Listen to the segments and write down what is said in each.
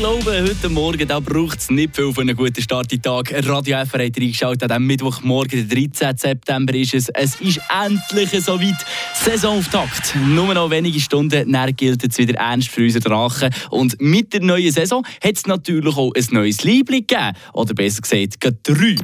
glaube, heute Morgen braucht es nicht viel für einen guten Start in Tag. Radio FR hat reingeschaut, am Mittwochmorgen, der 13. September ist es. Es ist endlich soweit. Saisonauftakt. Nur noch wenige Stunden, dann gilt es wieder ernst für unsere Drachen. Und mit der neuen Saison hat es natürlich auch ein neues Liebling gegeben. Oder besser gesagt, drei.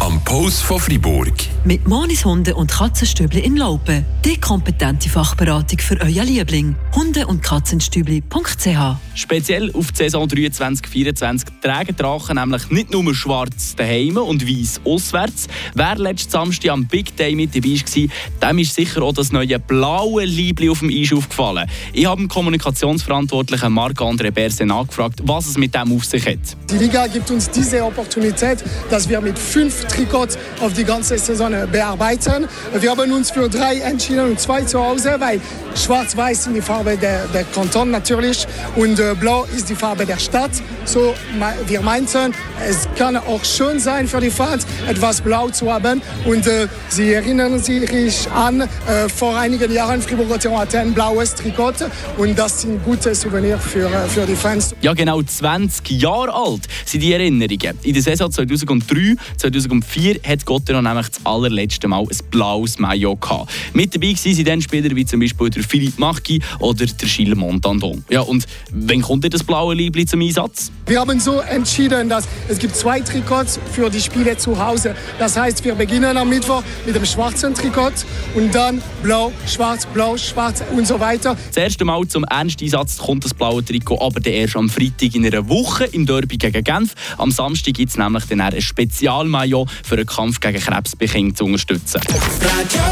Am Post von Fribourg. Mit Monis Hunde und Katzenstübli in Laupen. Die kompetente Fachberatung für euer Liebling. Hunde- und Katzenstübli.ch Speziell auf die Saison 23-24 tragen Drachen nämlich nicht nur schwarz daheim und weiß auswärts. Wer letzten Samstag am Big Day mit dabei war, dem ist sicher auch das neue blaue Liebli auf dem Eis aufgefallen. Ich habe den Kommunikationsverantwortlichen Marc-André Berse nachgefragt, was es mit dem auf sich hat. Die Liga gibt uns diese Opportunität, dass wir mit fünf Trikots auf die ganze Saison bearbeiten. Wir haben uns für drei entschieden und zwei zu Hause, weil schwarz-weiß sind die Farbe der, der Kanton natürlich und äh, blau ist die Farbe der Stadt. So, wir meinten, es kann auch schön sein für die Fans, etwas blau zu haben. Und äh, Sie erinnern sich an, äh, vor einigen Jahren Fribourg hatte ein blaues Trikot und das sind gute Souvenirs für, äh, für die Fans. Ja, genau 20 Jahre alt sind die Erinnerungen. In der Saison 2003, 2004 hat Gottero nämlich das allerletzte Mal ein blaues Maillot gehabt. Mit dabei waren dann Spieler wie zum Beispiel der Philippe Marquis oder der Gilles Montandon. Ja, und wann kommt denn das blaue Liebling zum Einsatz? Wir haben so entschieden, dass es gibt zwei Trikots für die Spiele zu Hause. Das heißt, wir beginnen am Mittwoch mit dem schwarzen Trikot und dann blau, schwarz, blau, schwarz und so weiter. Das erste Mal zum Ernsteinsatz kommt das blaue Trikot aber erst am Freitag in einer Woche im Derby gegen Genf. Am Samstag gibt es nämlich dann ein Spezialmaillot für den Kampf gegen Krebsbekennung zu unterstützen. Radio